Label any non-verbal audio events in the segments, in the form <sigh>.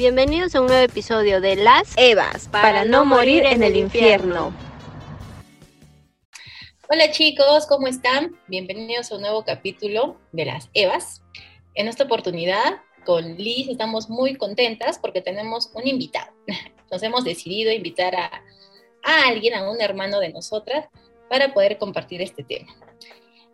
Bienvenidos a un nuevo episodio de Las Evas para, no morir en el infierno. Hola chicos, ¿cómo están? Bienvenidos a un nuevo capítulo de Las Evas. En esta oportunidad con Liz estamos muy contentas porque tenemos un invitado. <laughs> Nos hemos decidido invitar a, a alguien, a un hermano de nosotras, para poder compartir este tema.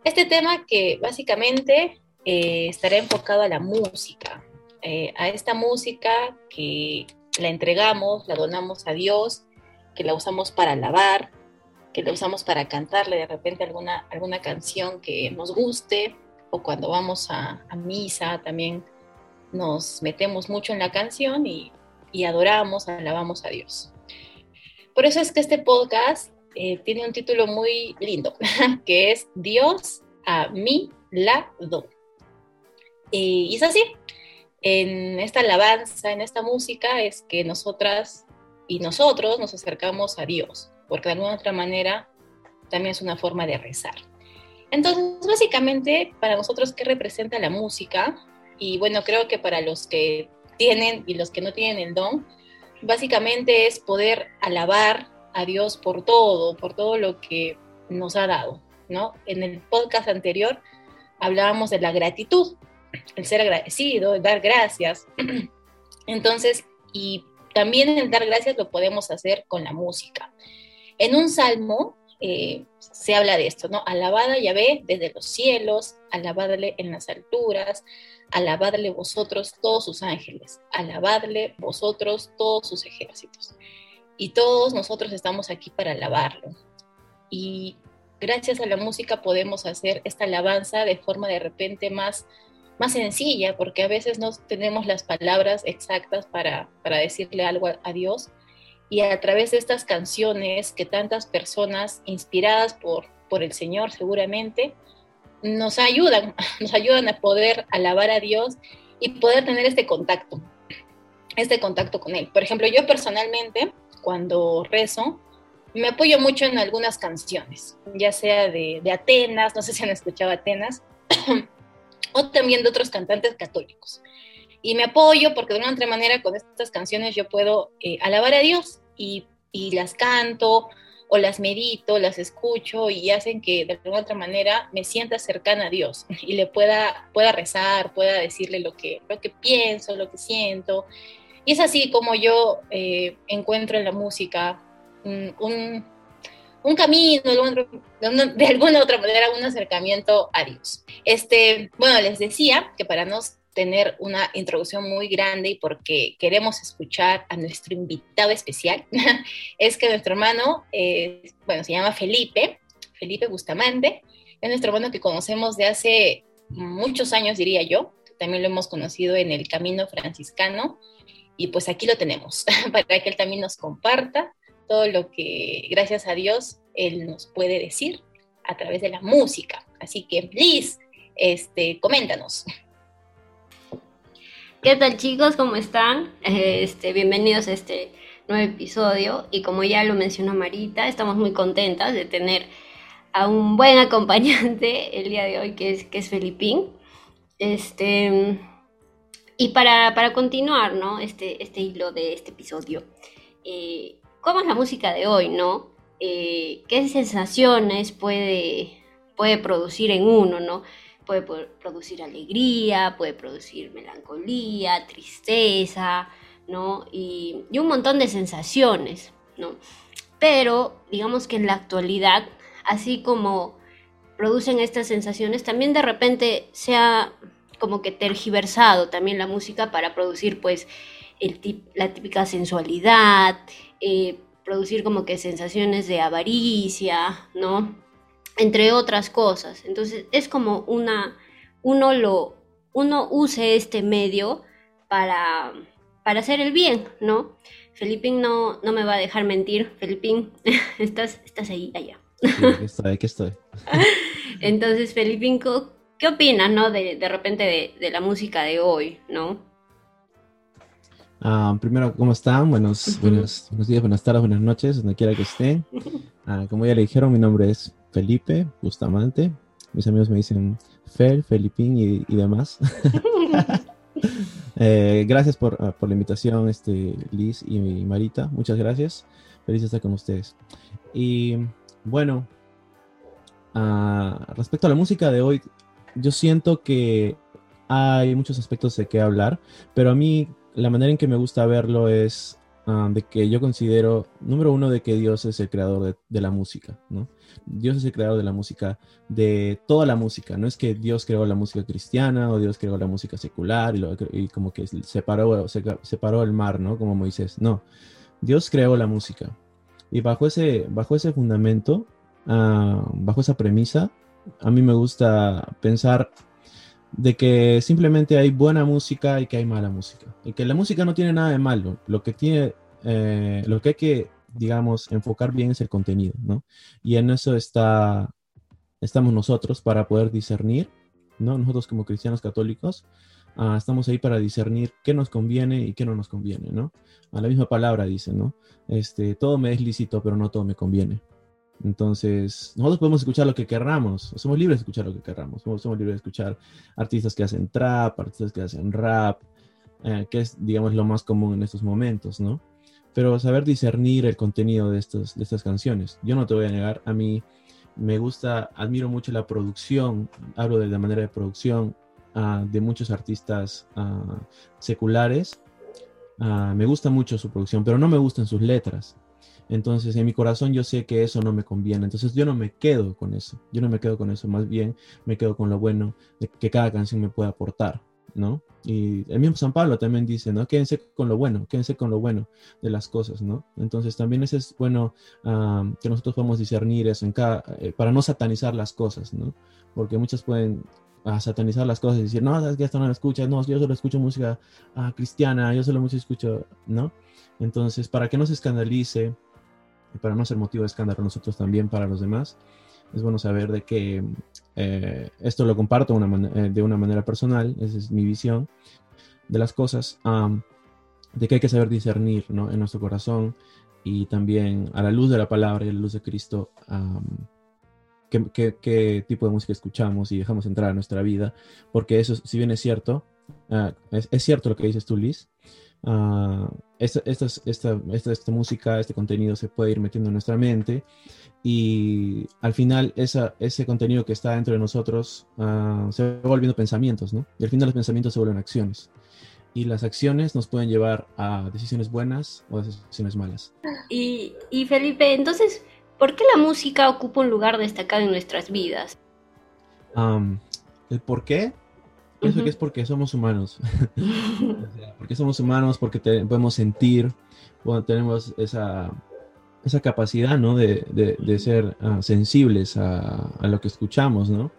Este tema que básicamente eh, estará enfocado a la música, eh, a esta música que la entregamos, la donamos a Dios, que la usamos para alabar, que la usamos para cantarle de repente alguna, alguna canción que nos guste, o cuando vamos a, misa también nos metemos mucho en la canción y, y, adoramos, alabamos a Dios. Por eso es que este podcast eh, tiene un título muy lindo, <laughs> que es Dios a mi lado. Y es así, en esta alabanza, en esta música, es que nosotras y nosotros nos acercamos a Dios, porque de alguna otra manera también es una forma de rezar. Entonces, básicamente, para nosotros, ¿qué representa la música? Y bueno, creo que para los que tienen y los que no tienen el don, básicamente es poder alabar a Dios por todo, por todo lo que nos ha dado, ¿no? En el podcast anterior hablábamos de la gratitud, el ser agradecido, el dar gracias. <clears throat> Entonces, y también el dar gracias lo podemos hacer con la música. En un salmo eh, se habla de esto, ¿no? Alabada Yahvé desde los cielos, alabadle en las alturas, alabadle vosotros todos sus ángeles, alabadle vosotros todos sus ejércitos. Y todos nosotros estamos aquí para alabarlo. Y gracias a la música podemos hacer esta alabanza de forma de repente más más sencilla, porque a veces no tenemos las palabras exactas para, decirle algo a, Dios. Y a través de estas canciones que tantas personas inspiradas por, por el Señor seguramente, nos ayudan, <laughs> nos ayudan a poder alabar a Dios y poder tener este contacto, este contacto con Él. Por ejemplo, yo personalmente, cuando rezo, me apoyo mucho en algunas canciones, ya sea de, de Atenas, no sé si han escuchado Atenas, <clears throat> también de otros cantantes católicos. Y me apoyo porque de una otra manera con estas canciones yo puedo eh, alabar a Dios y, las canto o las medito, las escucho y hacen que de alguna otra manera me sienta cercana a Dios y le pueda, pueda rezar, pueda decirle lo que, lo que pienso, lo que siento. Y es así como yo eh, encuentro en la música un camino, de alguna otra manera, un acercamiento a Dios. Este, bueno, les decía que para no tener una introducción muy grande y porque queremos escuchar a nuestro invitado especial, <laughs> es que nuestro hermano, eh, bueno, se llama Felipe, Felipe Bustamante, es nuestro hermano que conocemos de hace muchos años, diría yo, también lo hemos conocido en el Camino Franciscano, y pues aquí lo tenemos, <laughs> para que él también nos comparta todo lo que, gracias a Dios, Él nos puede decir a través de la música. Así que, Liz, este, coméntanos. ¿Qué tal chicos? ¿Cómo están? Este, bienvenidos a este nuevo episodio. Y como ya lo mencionó Marita, estamos muy contentas de tener a un buen acompañante el día de hoy, que es, que es Felipín. Este, y para, para continuar, ¿no? Este, este hilo de este episodio. Eh, cómo es la música de hoy, ¿no? Eh, ¿Qué sensaciones puede, puede producir en uno, ¿no? Puede producir alegría, puede producir melancolía, tristeza, ¿no? Y, un montón de sensaciones, ¿no? Pero digamos que en la actualidad, así como producen estas sensaciones, también de repente se ha como que tergiversado también la música para producir pues la típica sensualidad, eh, producir como que sensaciones de avaricia, ¿no? Entre otras cosas. Entonces es como una, uno lo, uno use este medio para, para hacer el bien, ¿no? Felipín no, no me va a dejar mentir. Felipín, <laughs> estás, estás ahí, allá. aquí estoy, aquí estoy. <laughs> Entonces, Felipín, ¿qué opinas, no? De, de repente de, de la música de hoy, ¿no? Ah, primero, ¿cómo están? Buenos, buenos, buenos, días, buenas tardes, buenas noches, donde quiera que estén. Ah, como ya le dijeron, mi nombre es Felipe Bustamante. Mis amigos me dicen Fel, Felipín y, y demás. <laughs> Eh, gracias por, ah, por, la invitación, este, Liz y Marita. Muchas gracias. Feliz de estar con ustedes. Y bueno, respecto a la música de hoy, yo siento que hay muchos aspectos de qué hablar, pero a mí la manera en que me gusta verlo es uh, de que yo considero, número uno, de que Dios es el creador de, la música, ¿no? Dios es el creador de la música, de toda la música, no es que Dios creó la música cristiana o Dios creó la música secular y, lo, y como que separó, separó el mar, ¿no? Como Moisés, no, Dios creó la música. Y bajo ese, bajo ese fundamento, uh, bajo esa premisa, a mí me gusta pensar de que simplemente hay buena música y que hay mala música. Y que la música no tiene nada de malo. Lo que tiene, eh, lo que hay que, digamos, enfocar bien es el contenido, ¿no? Y en eso está, estamos nosotros para poder discernir, ¿no? Nosotros como cristianos católicos, uh, estamos ahí para discernir qué nos conviene y qué no nos conviene, ¿no? A la misma palabra dice, ¿no? Este, todo me es lícito, pero no todo me conviene. Entonces, nosotros podemos escuchar lo que querramos, somos libres de escuchar lo que querramos, somos, libres de escuchar artistas que hacen trap, artistas que hacen rap, eh, que es, digamos, lo más común en estos momentos, ¿no? Pero saber discernir el contenido de, estos, de estas canciones. Yo no te voy a negar, a mí me gusta, admiro mucho la producción, hablo de la manera de producción uh, de muchos artistas uh, seculares, uh, me gusta mucho su producción, pero no me gustan sus letras. Entonces, en mi corazón yo sé que eso no me conviene. Entonces, yo no me quedo con eso. Yo no me quedo con eso. Más bien, me quedo con lo bueno de que cada canción me puede aportar, ¿no? Y el mismo San Pablo también dice, ¿no? Quédense con lo bueno, quédense con lo bueno de las cosas, ¿no? Entonces, también eso es bueno um, que nosotros podamos discernir eso en cada, eh, para no satanizar las cosas, ¿no? Porque muchos pueden a satanizar las cosas y decir, no, sabes esto no lo escuchas, no, yo solo escucho música uh, cristiana, yo solo música escucho, ¿no? Entonces, para que no se escandalice, y para no ser motivo de escándalo nosotros también para los demás, es bueno saber de que eh, esto lo comparto eh, de una manera personal, esa es mi visión de las cosas, de que hay que saber discernir ¿no? en nuestro corazón y también a la luz de la palabra y a la luz de Cristo, um, qué, tipo de música escuchamos y dejamos entrar a nuestra vida, porque eso, si bien es cierto, uh, es, es, cierto lo que dices tú, Liz, Uh, esta, esta, esta, esta, música, este contenido se puede ir metiendo en nuestra mente y al final esa, ese contenido que está dentro de nosotros uh, se va volviendo pensamientos, ¿no? Y al final los pensamientos se vuelven acciones. Y las acciones nos pueden llevar a decisiones buenas o a decisiones malas. Y, y Felipe, entonces, ¿por qué la música ocupa un lugar destacado en nuestras vidas? Um, ¿El por qué? Pienso que es porque somos humanos. <laughs> <laughs> porque somos humanos, porque podemos sentir, bueno, tenemos esa, esa capacidad, ¿no? De, de, ser uh, sensibles a, a, lo que escuchamos, ¿no?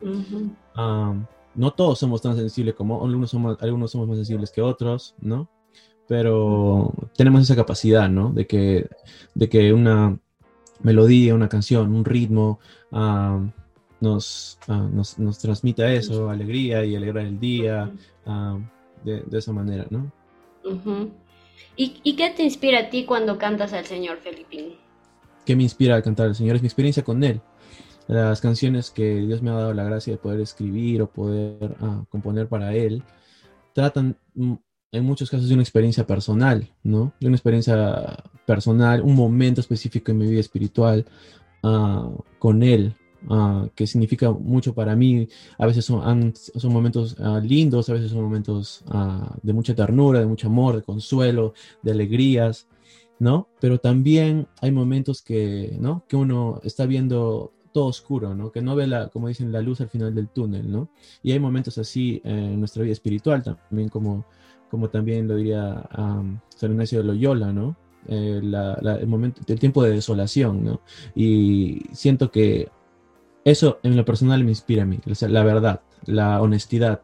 um, no todos somos tan sensibles como algunos somos, algunos somos más sensibles que otros, ¿no? Pero tenemos esa capacidad, ¿no? De que, de que una melodía, una canción, un ritmo, uh, nos, uh, nos, nos, transmita eso, alegría y alegrar el día uh, de, de, esa manera, ¿no? -huh. ¿Y, ¿Y, qué te inspira a ti cuando cantas al Señor, Felipín? ¿Qué me inspira a cantar al Señor? Es mi experiencia con Él. Las canciones que Dios me ha dado la gracia de poder escribir o poder componer para Él tratan mm, en muchos casos de una experiencia personal, ¿no? De una experiencia personal, un momento específico en mi vida espiritual con Él, Uh, que significa mucho para mí. A veces son, son momentos uh, lindos, a veces son momentos uh, de mucha ternura, de mucho amor, de consuelo, de alegrías, ¿no? Pero también hay momentos que, ¿no? Que uno está viendo todo oscuro, ¿no? Que no ve la, como dicen, la luz al final del túnel, ¿no? Y hay momentos así en nuestra vida espiritual también, como, como también lo diría um, San Ignacio de Loyola, ¿no? Eh, la, la, el momento, el tiempo de desolación, ¿no? Y siento que eso en lo personal me inspira a mí, la verdad, la honestidad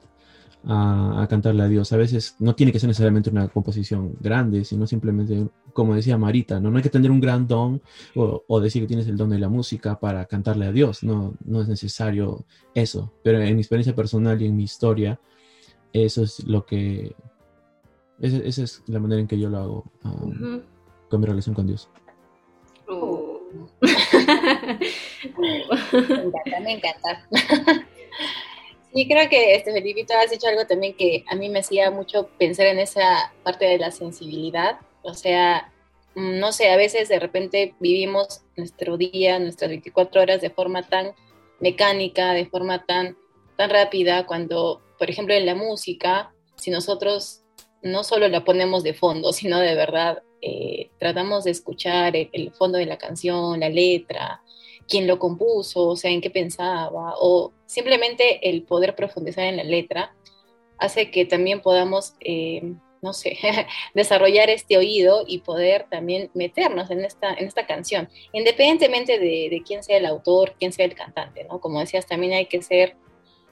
a, a, cantarle a Dios. A veces no tiene que ser necesariamente una composición grande, sino simplemente, como decía Marita, no, no hay que tener un gran don o, o, decir que tienes el don de la música para cantarle a Dios, no, no es necesario eso. Pero en mi experiencia personal y en mi historia, eso es lo que... Esa, esa es la manera en que yo lo hago um, uh -huh. con mi relación con Dios. Oh. Me encanta, me encanta. Y creo que, este, Felipito, has dicho algo también que a mí me hacía mucho pensar en esa parte de la sensibilidad. O sea, mm, no sé, a veces de repente vivimos nuestro día, nuestras 24 horas de forma tan mecánica, de forma tan, tan rápida, cuando, por ejemplo, en la música, si nosotros no solo la ponemos de fondo, sino de verdad eh, tratamos de escuchar el, fondo de la canción, la letra, quién lo compuso, o sea, en qué pensaba, o simplemente el poder profundizar en la letra hace que también podamos, eh, no sé, <laughs> desarrollar este oído y poder también meternos en esta, en esta canción, independientemente de, de, quién sea el autor, quién sea el cantante, ¿no? Como decías, también hay que ser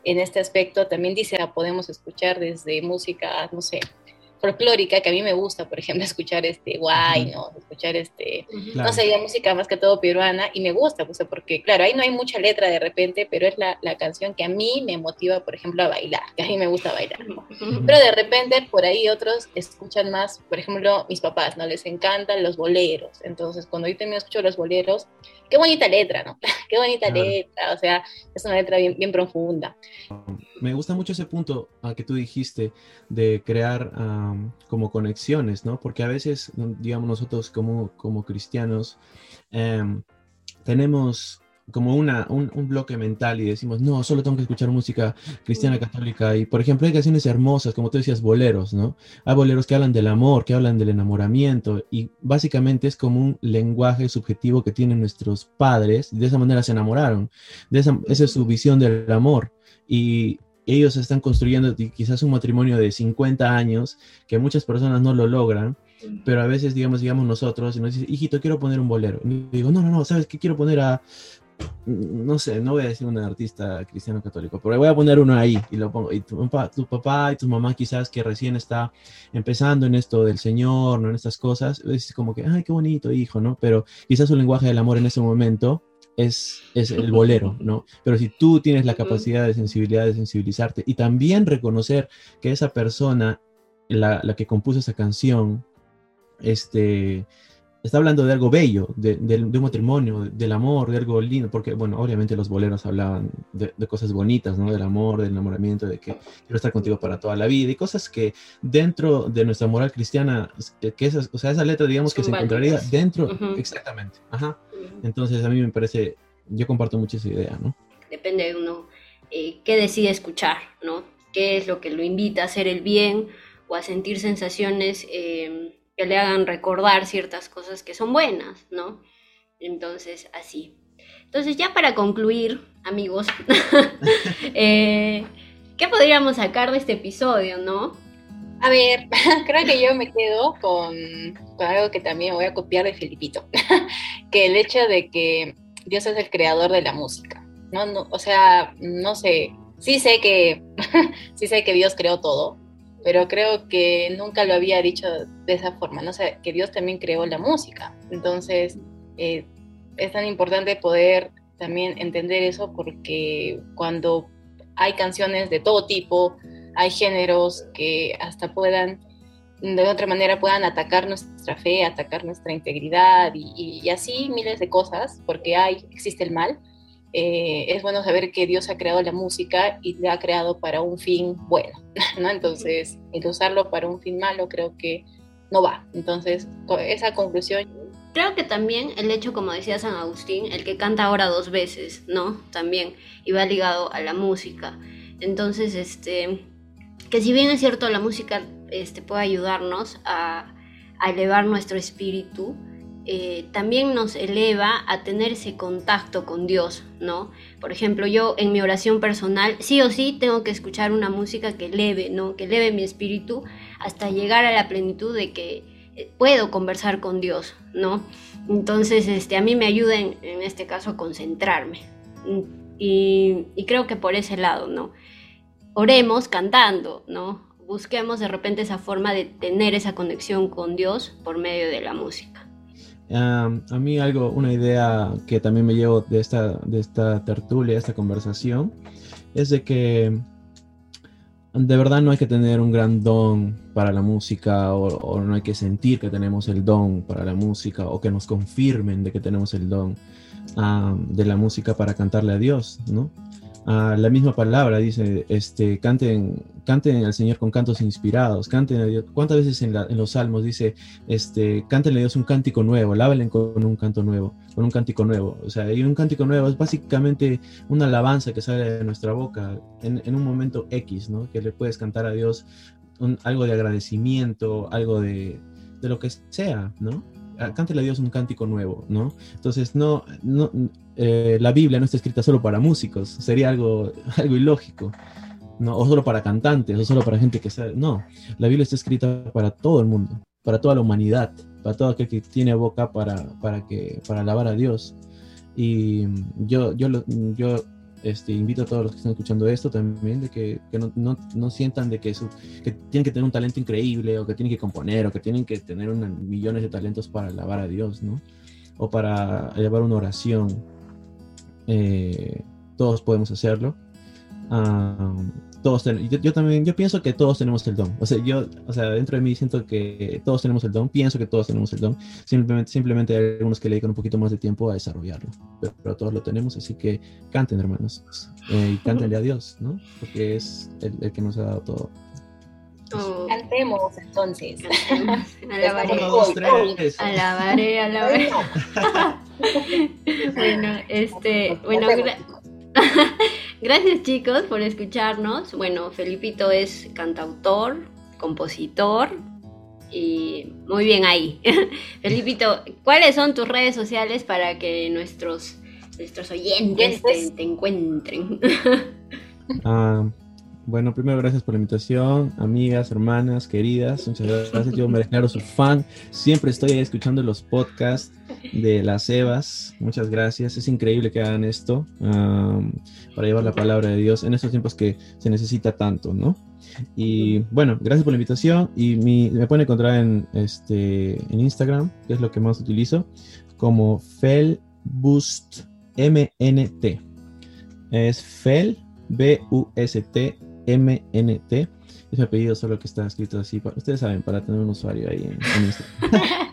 en este aspecto, también dice, podemos escuchar desde música, no sé, folclórica que a mí me gusta, por ejemplo, <laughs> escuchar este guay, ¿no? Escuchar este, no sé, la música más que todo peruana y me gusta, pues, porque claro, ahí no hay mucha letra de repente, pero es la, la canción que a mí me motiva, por ejemplo, a bailar, que a mí me gusta bailar. Pero de repente por ahí otros escuchan más, por ejemplo, mis papás, ¿no? Les encantan los boleros. Entonces, cuando yo también escucho los boleros, qué bonita letra, ¿no? <laughs> qué bonita letra, o sea, es una letra bien, bien profunda. Me gusta mucho ese punto a que tú dijiste de crear como conexiones, ¿no? Porque a veces, digamos, nosotros como, como cristianos em, tenemos como una, un, bloque mental y decimos, no, solo tengo que escuchar música cristiana católica. Y por ejemplo, hay canciones hermosas, como tú decías, boleros, ¿no? Hay boleros que hablan del amor, que hablan del enamoramiento y básicamente es como un lenguaje subjetivo que tienen nuestros padres y de esa manera se enamoraron. De esa, esa es su visión del amor. Y ellos están construyendo quizás un matrimonio de 50 años que muchas personas no lo logran pero a veces, digamos, digamos nosotros, y nos dice, hijito, quiero poner un bolero. Y digo, no, no, no, ¿sabes qué? Quiero poner a no sé, no voy a decir un artista cristiano católico, pero voy a poner uno ahí y lo pongo. Y tu, papá y tu mamá quizás que recién está empezando en esto del Señor, ¿no? En estas cosas, es como que, ay, qué bonito hijo, ¿no? Pero quizás su lenguaje del amor en ese momento es, es el bolero, ¿no? Pero si tú tienes la capacidad de sensibilidad, de sensibilizarte y también reconocer que esa persona, la, la que compuso esa canción, este, está hablando de algo bello, de, un matrimonio, del amor, de algo lindo, porque, bueno, obviamente los boleros hablaban de, cosas bonitas, ¿no? Del amor, del enamoramiento, de que quiero estar contigo para toda la vida, y cosas que dentro de nuestra moral cristiana, que esas, o sea, esa letra, digamos, que se encontraría dentro, exactamente, ajá. Entonces, a mí me parece, yo comparto mucho esa idea, ¿no? Depende de uno eh, qué decide escuchar, ¿no? ¿Qué es lo que lo invita a hacer el bien o a sentir sensaciones... Eh, que le hagan recordar ciertas cosas que son buenas, ¿no? Entonces, así. Entonces, ya para concluir, amigos, <laughs> eh, ¿qué podríamos sacar de este episodio, no? A ver, <laughs> creo que yo me quedo con, algo que también voy a copiar de Felipito, <laughs> que el hecho de que Dios es el creador de la música, ¿no? no o sea, no sé, sí sé que, <laughs> sí sé que Dios creó todo, pero creo que nunca lo había dicho de esa forma, ¿no? O que Dios también creó la música. Entonces, eh, es tan importante poder también entender eso porque cuando hay canciones de todo tipo, hay géneros que hasta puedan, de otra manera, puedan atacar nuestra fe, atacar nuestra integridad y, y así miles de cosas, porque hay, existe el mal eh, es bueno saber que Dios ha creado la música y la ha creado para un fin bueno, <laughs> ¿no? Entonces, el usarlo para un fin malo creo que no va. Entonces, esa conclusión... Creo que también el hecho, como decía San Agustín, el que canta ahora dos veces, ¿no? También, y va ligado a la música. Entonces, este, que si bien es cierto, la música este, puede ayudarnos a, elevar nuestro espíritu, eh, también nos eleva a tener ese contacto con Dios, ¿no? Por ejemplo, yo en mi oración personal, sí o sí, tengo que escuchar una música que eleve, ¿no? Que eleve mi espíritu hasta llegar a la plenitud de que eh, puedo conversar con Dios, ¿no? Entonces, este, a mí me ayuda en, este caso a concentrarme. Y, y creo que por ese lado, ¿no? Oremos cantando, ¿no? Busquemos de repente esa forma de tener esa conexión con Dios por medio de la música a mí algo, una idea que también me llevo de esta, de esta tertulia, de esta conversación, es de que de verdad no hay que tener un gran don para la música o, no hay que sentir que tenemos el don para la música o que nos confirmen de que tenemos el don de la música para cantarle a Dios, ¿no? La misma palabra dice, este, canten, canten al Señor con cantos inspirados, canten a Dios. ¿Cuántas veces en, los salmos dice, este, cántenle a Dios un cántico nuevo, lávenle con un canto nuevo, con un cántico nuevo? O sea, y un cántico nuevo es básicamente una alabanza que sale de nuestra boca en, un momento X, ¿no? Que le puedes cantar a Dios algo de agradecimiento, algo de, de lo que sea, ¿no? cántele a Dios un cántico nuevo, ¿no? Entonces, no eh, la Biblia no está escrita solo para músicos, sería algo, <laughs> algo ilógico, ¿no? O solo para cantantes, o solo para gente que sabe. No, la Biblia está escrita para todo el mundo, para toda la humanidad, para todo aquel que tiene boca para, para, que, para alabar a Dios. Y yo, yo, yo este, invito a todos los que están escuchando esto también de que, que no, no, no, sientan de que, que tienen que tener un talento increíble o que tienen que componer o que tienen que tener millones de talentos para alabar a Dios, ¿no? O para llevar una oración. Eh, todos podemos hacerlo. Ah, todos yo, también, yo pienso que todos tenemos el don. O sea, yo, o sea, dentro de mí siento que todos tenemos el don, pienso que todos tenemos el don. Simplemente, simplemente hay algunos que le dedican un poquito más de tiempo a desarrollarlo. Pero, todos lo tenemos, así que canten, hermanos. Eh, y cántenle a Dios, ¿no? Porque es el, que nos ha dado todo. Oh. Cantemos entonces. <laughs> Alabaré. Alabaré, alabaré. <laughs> bueno, este, bueno, <laughs> Gracias chicos por escucharnos. Bueno, Felipito es cantautor, compositor y muy bien ahí. <laughs> Felipito, ¿cuáles son tus redes sociales para que nuestros, nuestros oyentes te, encuentren? <laughs> Ah, bueno, primero gracias por la invitación, amigas, hermanas, queridas, muchas gracias. Yo me declaro su fan, siempre estoy ahí escuchando los podcasts de las Evas. Muchas gracias. Es increíble que hagan esto para llevar la palabra de Dios en estos tiempos que se necesita tanto, ¿no? Y bueno, gracias por la invitación. Y me pueden encontrar en, este, en Instagram, que es lo que más utilizo, como FelBoostMNT. Es Fel, B-U-S-T, M-N-T. Es mi apellido, solo que está escrito así. Ustedes saben, para tener un usuario ahí en Instagram. <laughs>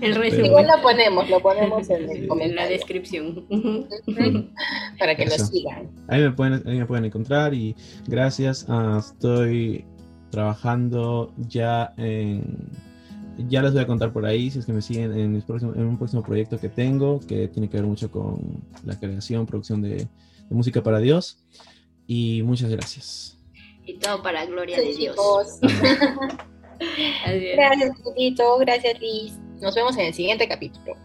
El resumen. Igual lo ponemos, lo ponemos en, la descripción. Para que lo sigan. Ahí me, pueden, ahí me pueden encontrar y gracias. estoy trabajando ya en ya les voy a contar por ahí si es que me siguen en, en, un próximo proyecto que tengo que tiene que ver mucho con la creación, producción de, música para Dios. Y muchas gracias. Y todo para gloria de Dios. Gracias, <laughs> Tito. Gracias, Liz. Nos vemos en el siguiente capítulo.